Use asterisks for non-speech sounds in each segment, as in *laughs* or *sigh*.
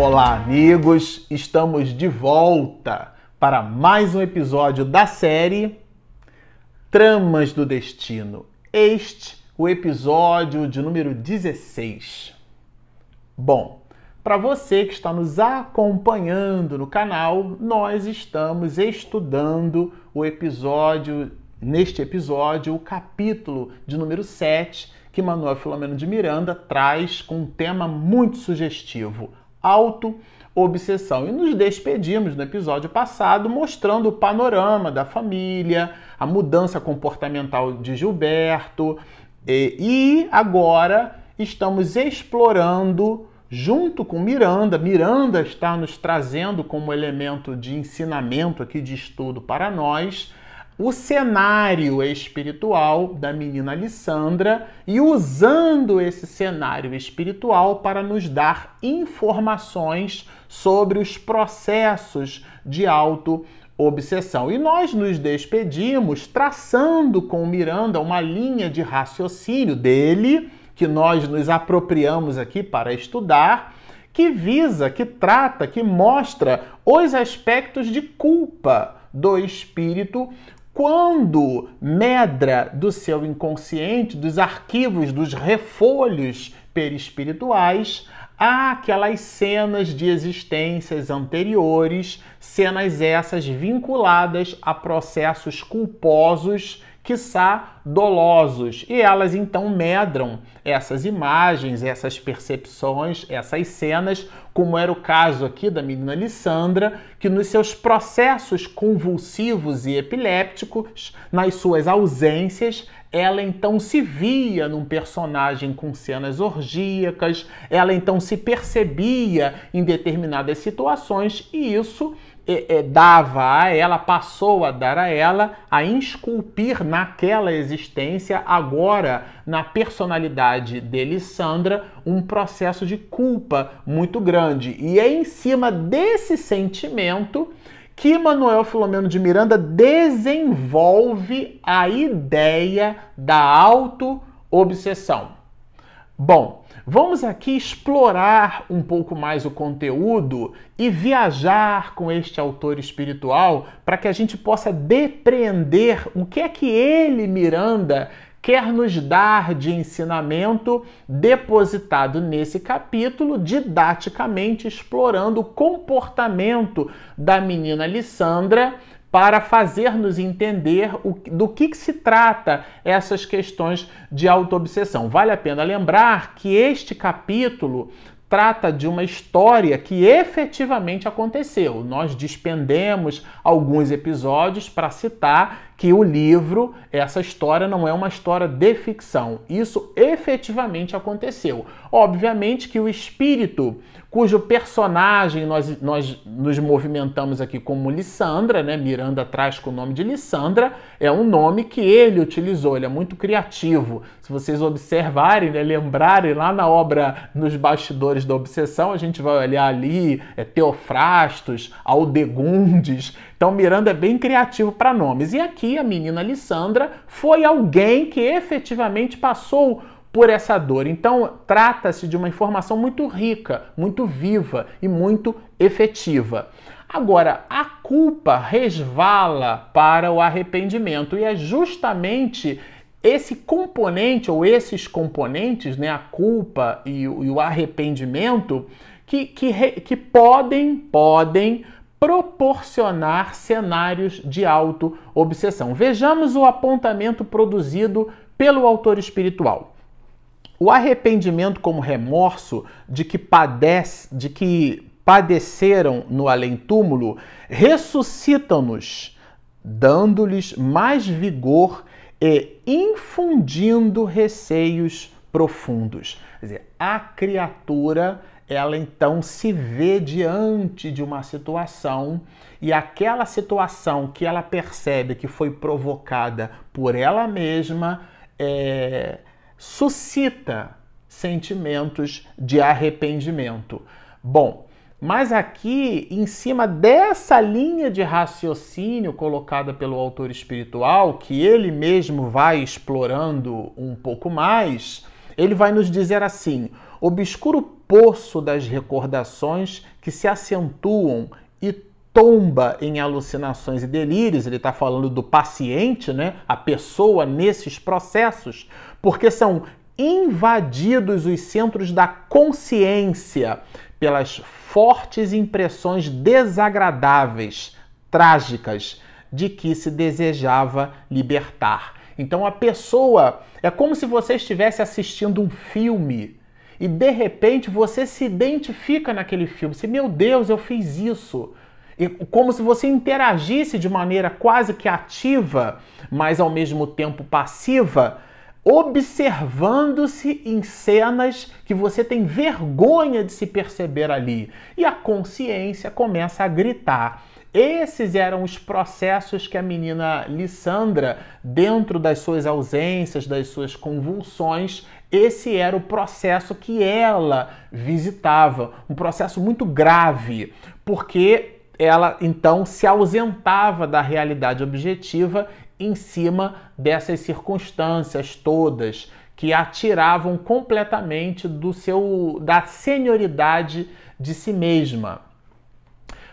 Olá, amigos! Estamos de volta para mais um episódio da série Tramas do Destino. Este, o episódio de número 16. Bom, para você que está nos acompanhando no canal, nós estamos estudando o episódio, neste episódio, o capítulo de número 7, que Manuel Filomeno de Miranda traz com um tema muito sugestivo: auto-obsessão. E nos despedimos no episódio passado mostrando o panorama da família, a mudança comportamental de Gilberto, e, agora estamos explorando junto com Miranda. Miranda está nos trazendo como elemento de ensinamento aqui de estudo para nós o cenário espiritual da menina Alessandra e usando esse cenário espiritual para nos dar informações sobre os processos de auto obsessão. E nós nos despedimos traçando com Miranda uma linha de raciocínio dele que nós nos apropriamos aqui para estudar, que visa, que trata, que mostra os aspectos de culpa do espírito quando medra do seu inconsciente, dos arquivos, dos refolhos perispirituais, há aquelas cenas de existências anteriores, cenas essas vinculadas a processos culposos quiçá dolosos. E elas então medram essas imagens, essas percepções, essas cenas, como era o caso aqui da menina Lissandra, que nos seus processos convulsivos e epilépticos, nas suas ausências, ela então se via num personagem com cenas orgíacas, ela então se percebia em determinadas situações e isso é, é, dava a ela, passou a dar a ela, a esculpir naquela existência, agora na personalidade de Lissandra, um processo de culpa muito grande. E é em cima desse sentimento que Manuel Filomeno de Miranda desenvolve a ideia da auto-obsessão. Bom, Vamos aqui explorar um pouco mais o conteúdo e viajar com este autor espiritual para que a gente possa depreender o que é que ele, Miranda, quer nos dar de ensinamento depositado nesse capítulo, didaticamente explorando o comportamento da menina Lissandra para fazer-nos entender o, do que, que, se trata essas questões de autoobsessão. Vale a pena lembrar que este capítulo trata de uma história que efetivamente aconteceu. Nós despendemos alguns episódios para citar que o livro, essa história não é uma história de ficção. Isso efetivamente aconteceu. Obviamente que o espírito cujo personagem nós, nós nos movimentamos aqui como Lissandra, né? Miranda traz com o nome de Lissandra, é um nome que ele utilizou, ele é muito criativo. Se vocês observarem, né, lembrarem lá na obra Nos Bastidores da Obsessão, a gente vai olhar ali é, Teofrastos, Aldegundes. Então Miranda é bem criativo para nomes. E aqui a menina Lissandra foi alguém que efetivamente passou por essa dor. Então, trata-se de uma informação muito rica, muito viva e muito efetiva. Agora, a culpa resvala para o arrependimento e é justamente esse componente ou esses componentes, né, a culpa e e o arrependimento, que, que, que podem, podem proporcionar cenários de auto-obsessão. Vejamos o apontamento produzido pelo autor espiritual. O arrependimento como remorso de que padece, de que padeceram no além-túmulo, ressuscitam-nos, dando-lhes mais vigor e infundindo receios profundos. Quer dizer, a criatura, ela então se vê diante de uma situação e aquela situação que ela percebe que foi provocada por ela mesma, é, suscita sentimentos de arrependimento. Bom, mas aqui, em cima dessa linha de raciocínio colocada pelo autor espiritual, que ele mesmo vai explorando um pouco mais, ele vai nos dizer assim: obscuro poço das recordações que se acentuam e tomba em alucinações e delírios. Ele está falando do paciente, né? A pessoa nesses processos, porque são invadidos os centros da consciência pelas fortes impressões desagradáveis, trágicas, de que se desejava libertar. Então a pessoa é como se você estivesse assistindo um filme e de repente você se identifica naquele filme. Se meu Deus, eu fiz isso. E como se você interagisse de maneira quase que ativa, mas ao mesmo tempo passiva, observando-se em cenas que você tem vergonha de se perceber ali. E a consciência começa a gritar. Esses eram os processos que a menina Lissandra, dentro das suas ausências, das suas convulsões, esse era o processo que ela visitava, um processo muito grave, porque ela então se ausentava da realidade objetiva em cima dessas circunstâncias todas que a tiravam completamente do seu da senioridade de si mesma.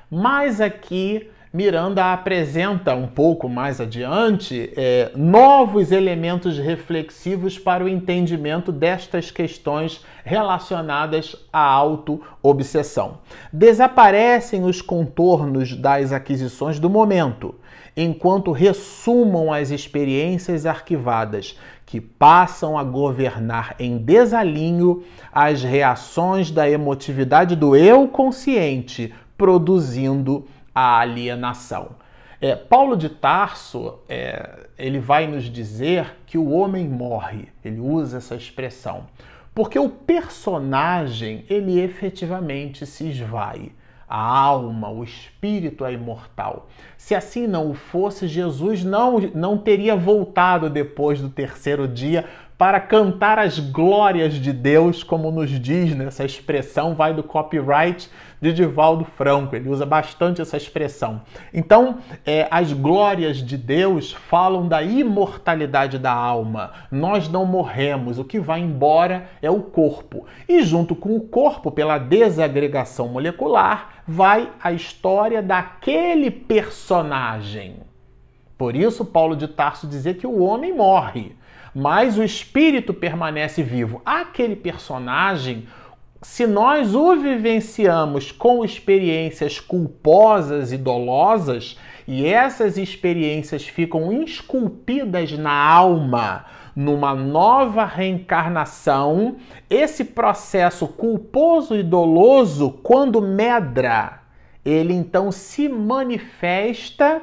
Mas aqui Miranda apresenta um pouco mais adiante é, novos elementos reflexivos para o entendimento destas questões relacionadas à auto-obsessão. Desaparecem os contornos das aquisições do momento, enquanto ressumam as experiências arquivadas, que passam a governar em desalinho as reações da emotividade do eu consciente, produzindo a alienação. É, Paulo de Tarso é, ele vai nos dizer que o homem morre. Ele usa essa expressão porque o personagem ele efetivamente se esvai. A alma, o espírito é imortal. Se assim não fosse, Jesus não, não teria voltado depois do terceiro dia para cantar as glórias de Deus, como nos diz nessa expressão, vai do copyright de Divaldo Franco. Ele usa bastante essa expressão. Então, é, as glórias de Deus falam da imortalidade da alma. Nós não morremos, o que vai embora é o corpo. E junto com o corpo, pela desagregação molecular, vai a história daquele personagem. Por isso, Paulo de Tarso dizer que o homem morre mas o espírito permanece vivo. Aquele personagem, se nós o vivenciamos com experiências culposas e dolosas, e essas experiências ficam esculpidas na alma, numa nova reencarnação, esse processo culposo e doloso, quando medra, ele então se manifesta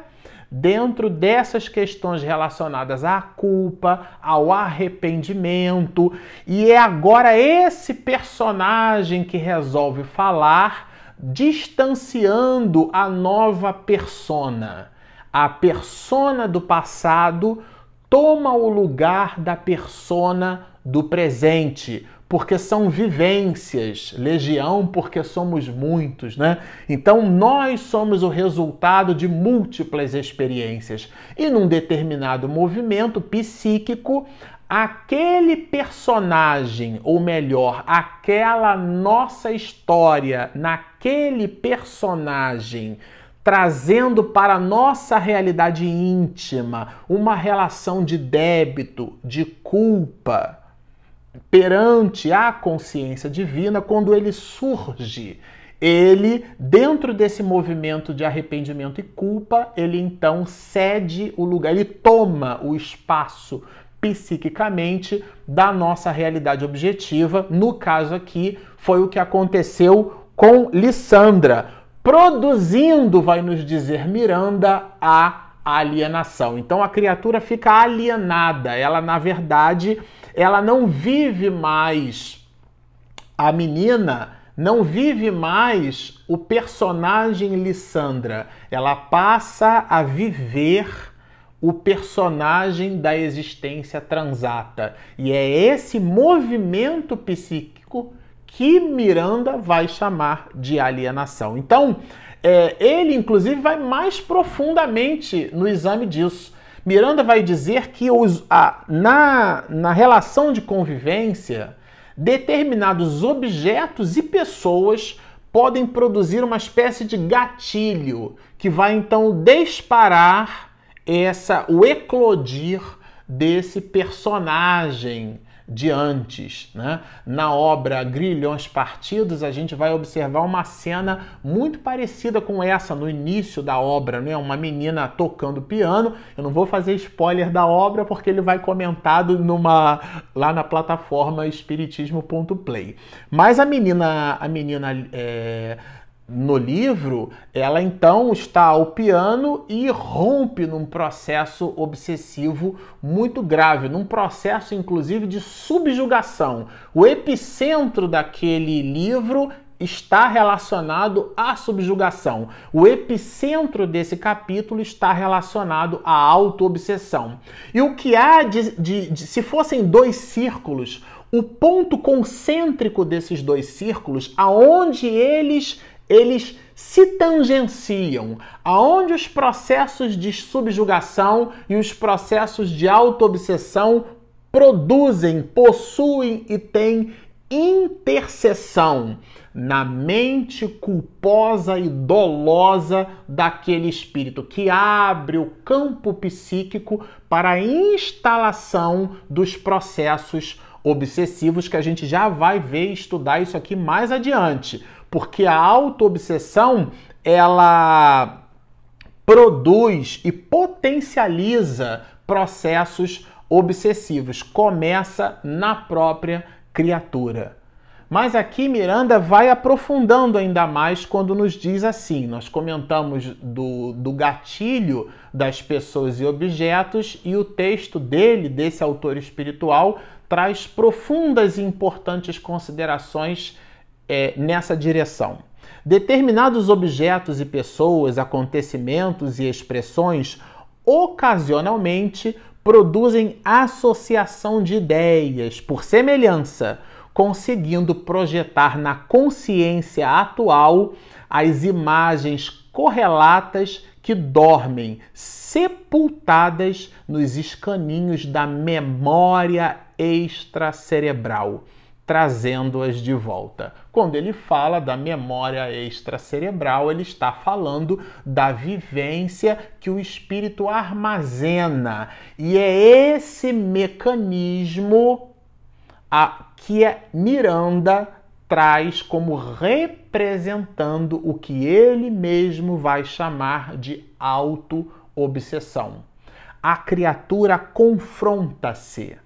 dentro dessas questões relacionadas à culpa, ao arrependimento, e é agora esse personagem que resolve falar, distanciando a nova persona. A persona do passado toma o lugar da persona do presente, porque são vivências, legião porque somos muitos, né? Então nós somos o resultado de múltiplas experiências. E num determinado movimento psíquico, aquele personagem, ou melhor, aquela nossa história naquele personagem trazendo para a nossa realidade íntima uma relação de débito, de culpa, perante a consciência divina quando ele surge. Ele, dentro desse movimento de arrependimento e culpa, ele então cede o lugar, ele toma o espaço psiquicamente da nossa realidade objetiva. No caso aqui, foi o que aconteceu com Lissandra, produzindo, vai nos dizer Miranda, a alienação. Então a criatura fica alienada, ela na verdade ela não vive mais a menina não vive mais o personagem Lissandra, ela passa a viver o personagem da existência transata. E é esse movimento psíquico que Miranda vai chamar de alienação. Então, é, ele inclusive vai mais profundamente no exame disso. Miranda vai dizer que os, a, na, na relação de convivência, determinados objetos e pessoas podem produzir uma espécie de gatilho que vai então disparar essa o eclodir desse personagem de antes. Né? Na obra Grilhões Partidos, a gente vai observar uma cena muito parecida com essa no início da obra, né? uma menina tocando piano. Eu não vou fazer spoiler da obra porque ele vai comentado numa lá na plataforma espiritismo.play. Mas a menina, a menina é no livro, ela então está ao piano e rompe num processo obsessivo muito grave, num processo inclusive de subjugação. O epicentro daquele livro está relacionado à subjugação. O epicentro desse capítulo está relacionado à autoobsessão. E o que há de, de, de se fossem dois círculos, o ponto concêntrico desses dois círculos, aonde eles eles se tangenciam, aonde os processos de subjugação e os processos de autoobsessão produzem, possuem e têm interseção na mente culposa e dolosa daquele espírito que abre o campo psíquico para a instalação dos processos obsessivos que a gente já vai ver e estudar isso aqui mais adiante porque a autoobsessão ela produz e potencializa processos obsessivos, começa na própria criatura. Mas aqui Miranda vai aprofundando ainda mais quando nos diz assim: nós comentamos do, do gatilho das pessoas e objetos, e o texto dele, desse autor espiritual, traz profundas e importantes considerações é, nessa direção. Determinados objetos e pessoas, acontecimentos e expressões ocasionalmente produzem associação de ideias por semelhança, conseguindo projetar na consciência atual as imagens correlatas que dormem sepultadas nos escaninhos da memória extracerebral trazendo-as de volta. Quando ele fala da memória extracerebral, ele está falando da vivência que o espírito armazena. E é esse mecanismo a, que a Miranda traz como representando o que ele mesmo vai chamar de auto-obsessão. A criatura confronta-se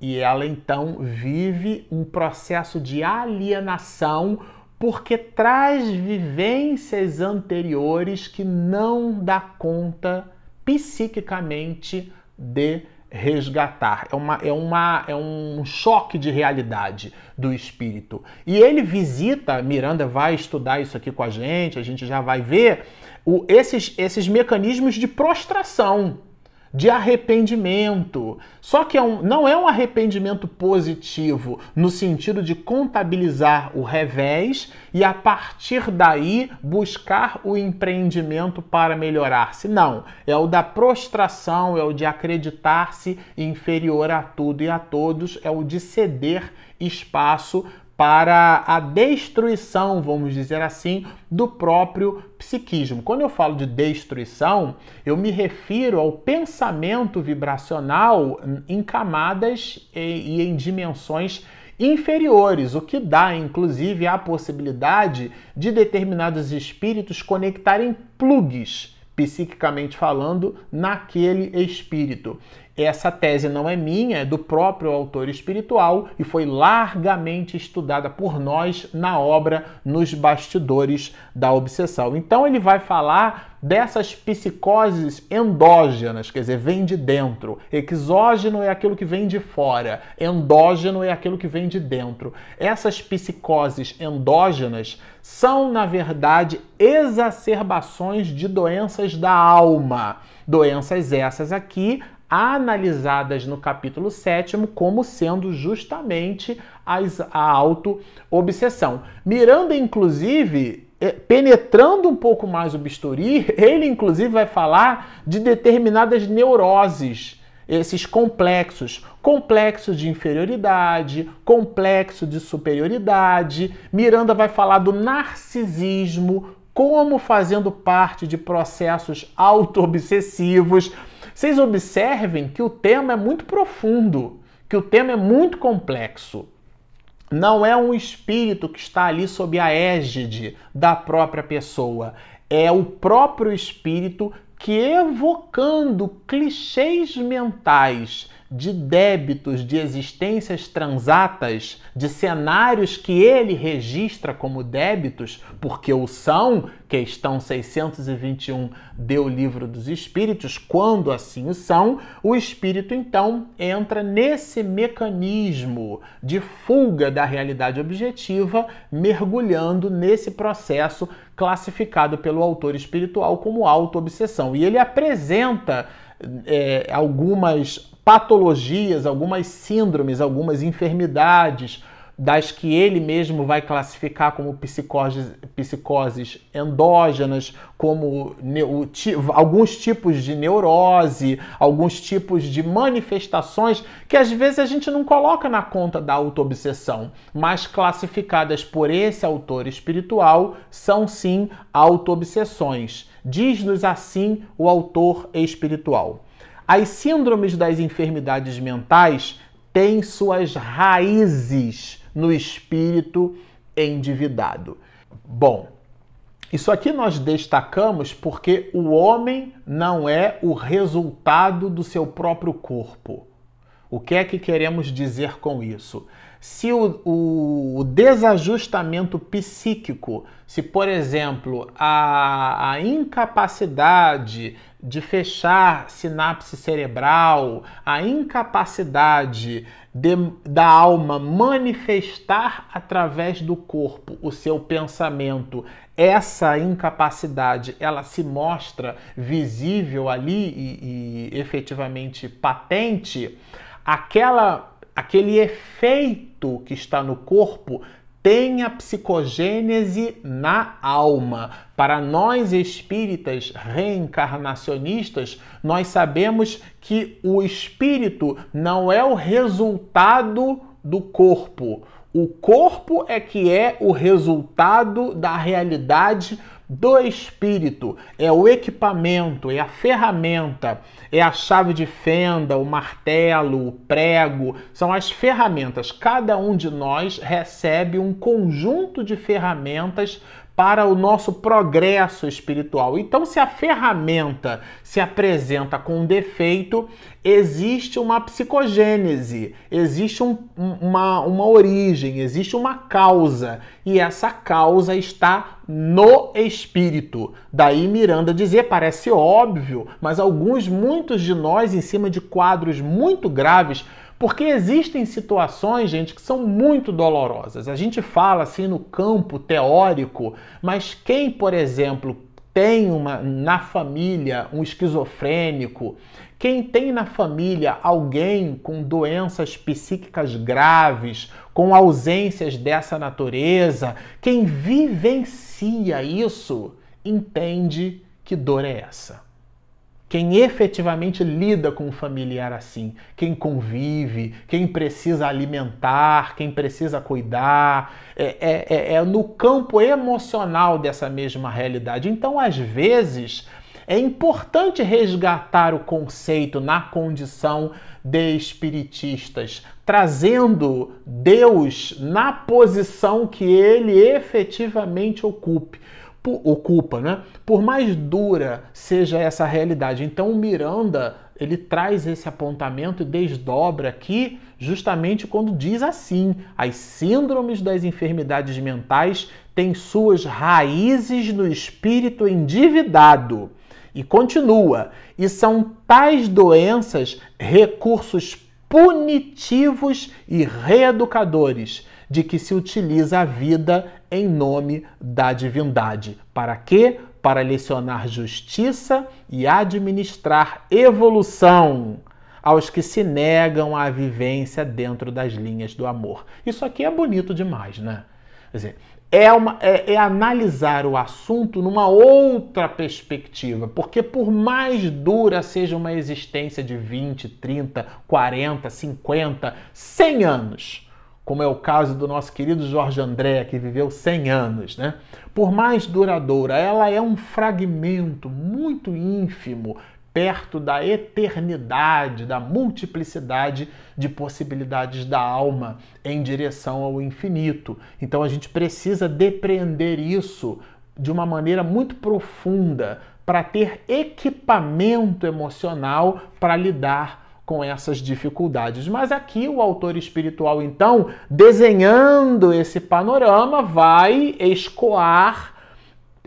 e ela então vive um processo de alienação porque traz vivências anteriores que não dá conta psiquicamente de resgatar. É, uma, é, uma, é um choque de realidade do espírito. E ele visita, Miranda vai estudar isso aqui com a gente, a gente já vai ver o, esses, esses mecanismos de prostração de arrependimento. Só que é um, não é um arrependimento positivo no sentido de contabilizar o revés e a partir daí buscar o empreendimento para melhorar-se. Não, é o da prostração, é o de acreditar-se inferior a tudo e a todos, é o de ceder espaço para a destruição, vamos dizer assim, do próprio psiquismo. Quando eu falo de destruição, eu me refiro ao pensamento vibracional em camadas e em dimensões inferiores, o que dá inclusive a possibilidade de determinados espíritos conectarem plugs, psiquicamente falando, naquele espírito. Essa tese não é minha, é do próprio autor espiritual e foi largamente estudada por nós na obra Nos Bastidores da Obsessão. Então ele vai falar dessas psicoses endógenas, quer dizer, vem de dentro. Exógeno é aquilo que vem de fora, endógeno é aquilo que vem de dentro. Essas psicoses endógenas são, na verdade, exacerbações de doenças da alma. Doenças essas aqui analisadas no capítulo 7 como sendo justamente as, a auto-obsessão. Miranda, inclusive, é, penetrando um pouco mais o bisturi, *laughs* ele inclusive vai falar de determinadas neuroses esses complexos, complexo de inferioridade, complexo de superioridade. Miranda vai falar do narcisismo como fazendo parte de processos auto-obsessivos. Vocês observem que o tema é muito profundo, que o tema é muito complexo. Não é um espírito que está ali sob a égide da própria pessoa, é o próprio espírito que, evocando clichês mentais de débitos, de existências transatas, de cenários que ele registra como débitos, porque o são, questão 621 do Livro dos Espíritos, quando assim o são, o espírito então entra nesse mecanismo de fuga da realidade objetiva, mergulhando nesse processo classificado pelo autor espiritual como auto-obsessão. E ele apresenta é, algumas patologias, algumas síndromes, algumas enfermidades das que ele mesmo vai classificar como psicoses, psicoses endógenas, como alguns tipos de neurose, alguns tipos de manifestações que às vezes a gente não coloca na conta da autoobsessão, mas classificadas por esse autor espiritual são sim autoobsessões. Diz-nos assim o autor espiritual. As síndromes das enfermidades mentais têm suas raízes no espírito endividado. Bom, isso aqui nós destacamos porque o homem não é o resultado do seu próprio corpo. O que é que queremos dizer com isso? Se o, o, o desajustamento psíquico, se por exemplo a, a incapacidade de fechar sinapse cerebral, a incapacidade de, da alma manifestar através do corpo o seu pensamento, essa incapacidade ela se mostra visível ali e, e efetivamente patente, aquela, aquele efeito que está no corpo tem a psicogênese na alma. Para nós espíritas reencarnacionistas, nós sabemos que o espírito não é o resultado do corpo. O corpo é que é o resultado da realidade do espírito, é o equipamento, é a ferramenta, é a chave de fenda, o martelo, o prego, são as ferramentas. Cada um de nós recebe um conjunto de ferramentas para o nosso progresso espiritual. Então, se a ferramenta se apresenta com um defeito, existe uma psicogênese, existe um, uma, uma origem, existe uma causa, e essa causa está no espírito. Daí Miranda dizer, parece óbvio, mas alguns, muitos de nós, em cima de quadros muito graves, porque existem situações, gente, que são muito dolorosas. A gente fala assim no campo teórico, mas quem, por exemplo, tem uma na família um esquizofrênico, quem tem na família alguém com doenças psíquicas graves, com ausências dessa natureza, quem vivencia isso, entende que dor é essa. Quem efetivamente lida com um familiar assim, quem convive, quem precisa alimentar, quem precisa cuidar, é, é, é, é no campo emocional dessa mesma realidade. Então, às vezes, é importante resgatar o conceito na condição de espiritistas, trazendo Deus na posição que ele efetivamente ocupe ocupa, né? Por mais dura seja essa realidade. Então o Miranda, ele traz esse apontamento e desdobra aqui justamente quando diz assim: as síndromes das enfermidades mentais têm suas raízes no espírito endividado. E continua: e são tais doenças recursos punitivos e reeducadores de que se utiliza a vida em nome da divindade. Para quê? Para lecionar justiça e administrar evolução aos que se negam à vivência dentro das linhas do amor. Isso aqui é bonito demais, né? Quer dizer, é, uma, é, é, analisar o assunto numa outra perspectiva, porque por mais dura seja uma existência de 20, 30, 40, 50, 100 anos, como é o caso do nosso querido Jorge André, que viveu 100 anos, né? Por mais duradoura, ela é um fragmento muito ínfimo perto da eternidade, da multiplicidade de possibilidades da alma em direção ao infinito. Então a gente precisa depreender isso de uma maneira muito profunda para ter equipamento emocional para lidar com essas dificuldades. Mas aqui o autor espiritual, então, desenhando esse panorama, vai escoar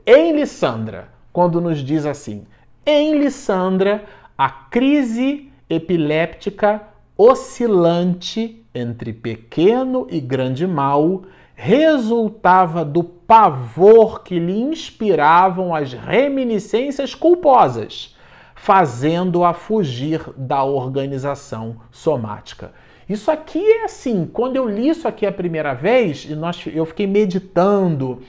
em Lissandra, quando nos diz assim: em Lissandra, a crise epiléptica oscilante entre pequeno e grande mal resultava do pavor que lhe inspiravam as reminiscências culposas, fazendo-a fugir da organização somática. Isso aqui é assim, quando eu li isso aqui a primeira vez, e nós, eu fiquei meditando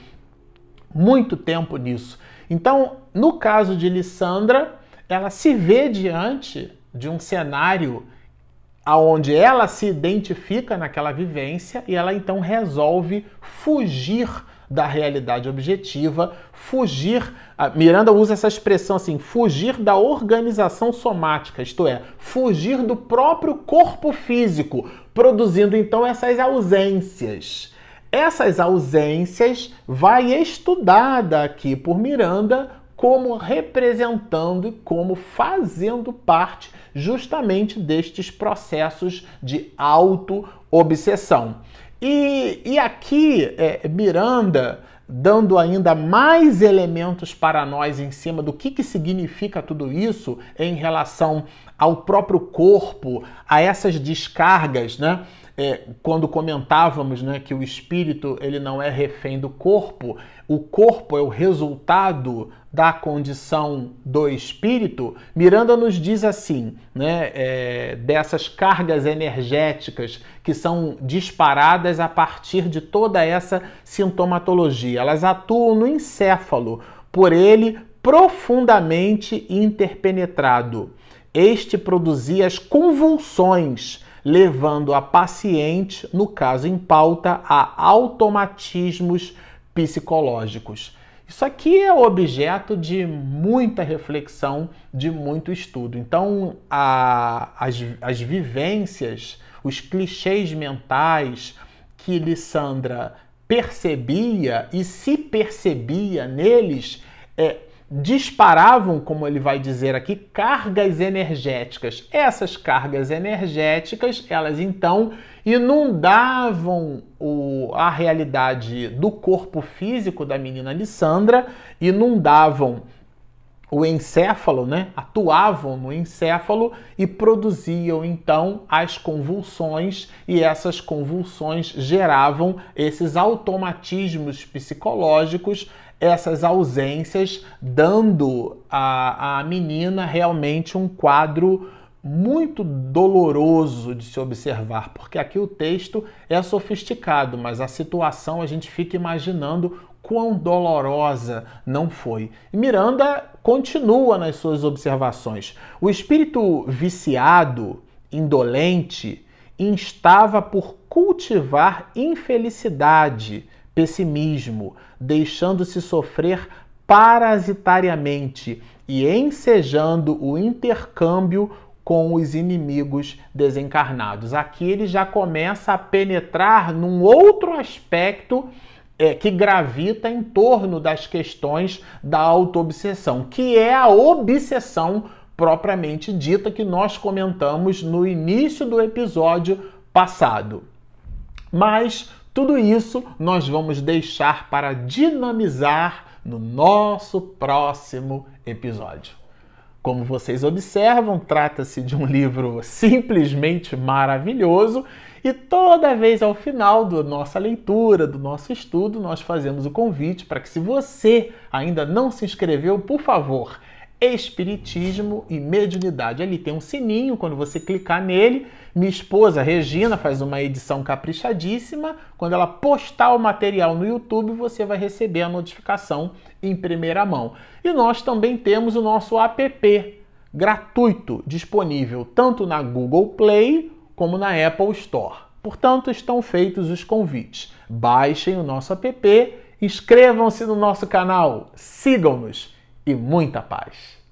muito tempo nisso. Então, no caso de Lissandra, ela se vê diante de um cenário aonde ela se identifica naquela vivência e ela então resolve fugir da realidade objetiva, fugir. Miranda usa essa expressão assim, fugir da organização somática, isto é, fugir do próprio corpo físico, produzindo então essas ausências. Essas ausências vai estudada aqui por Miranda como representando e como fazendo parte justamente destes processos de auto-obsessão. E, e aqui, é, Miranda, dando ainda mais elementos para nós em cima do que, que significa tudo isso em relação ao próprio corpo, a essas descargas, né? é, quando comentávamos né, que o espírito ele não é refém do corpo, o corpo é o resultado da condição do espírito, Miranda nos diz assim, né, é, dessas cargas energéticas que são disparadas a partir de toda essa sintomatologia. Elas atuam no encéfalo, por ele profundamente interpenetrado. Este produzia as convulsões levando a paciente, no caso em pauta, a automatismos psicológicos. Isso aqui é objeto de muita reflexão, de muito estudo. Então, a, as, as vivências, os clichês mentais que Lissandra percebia e se percebia neles, é, disparavam, como ele vai dizer aqui, cargas energéticas. Essas cargas energéticas, elas então inundavam o, a realidade do corpo físico da menina Lissandra, inundavam o encéfalo, né? atuavam no encéfalo e produziam então as convulsões, e essas convulsões geravam esses automatismos psicológicos essas ausências, dando à, à menina realmente um quadro muito doloroso de se observar, porque aqui o texto é sofisticado, mas a situação a gente fica imaginando quão dolorosa não foi. Miranda continua nas suas observações. O espírito viciado, indolente, instava por cultivar infelicidade, pessimismo, deixando-se sofrer parasitariamente e ensejando o intercâmbio com os inimigos desencarnados. Aqui ele já começa a penetrar num outro aspecto é, que gravita em torno das questões da autoobsessão, que é a obsessão propriamente dita que nós comentamos no início do episódio passado. Mas tudo isso nós vamos deixar para dinamizar no nosso próximo episódio. Como vocês observam, trata-se de um livro simplesmente maravilhoso e toda vez ao final da nossa leitura, do nosso estudo, nós fazemos o convite para que, se você ainda não se inscreveu, por favor, Espiritismo e Mediunidade. Ali tem um sininho, quando você clicar nele, minha esposa Regina faz uma edição caprichadíssima. Quando ela postar o material no YouTube, você vai receber a notificação em primeira mão. E nós também temos o nosso app gratuito disponível tanto na Google Play como na Apple Store. Portanto, estão feitos os convites. Baixem o nosso app, inscrevam-se no nosso canal, sigam-nos e muita paz.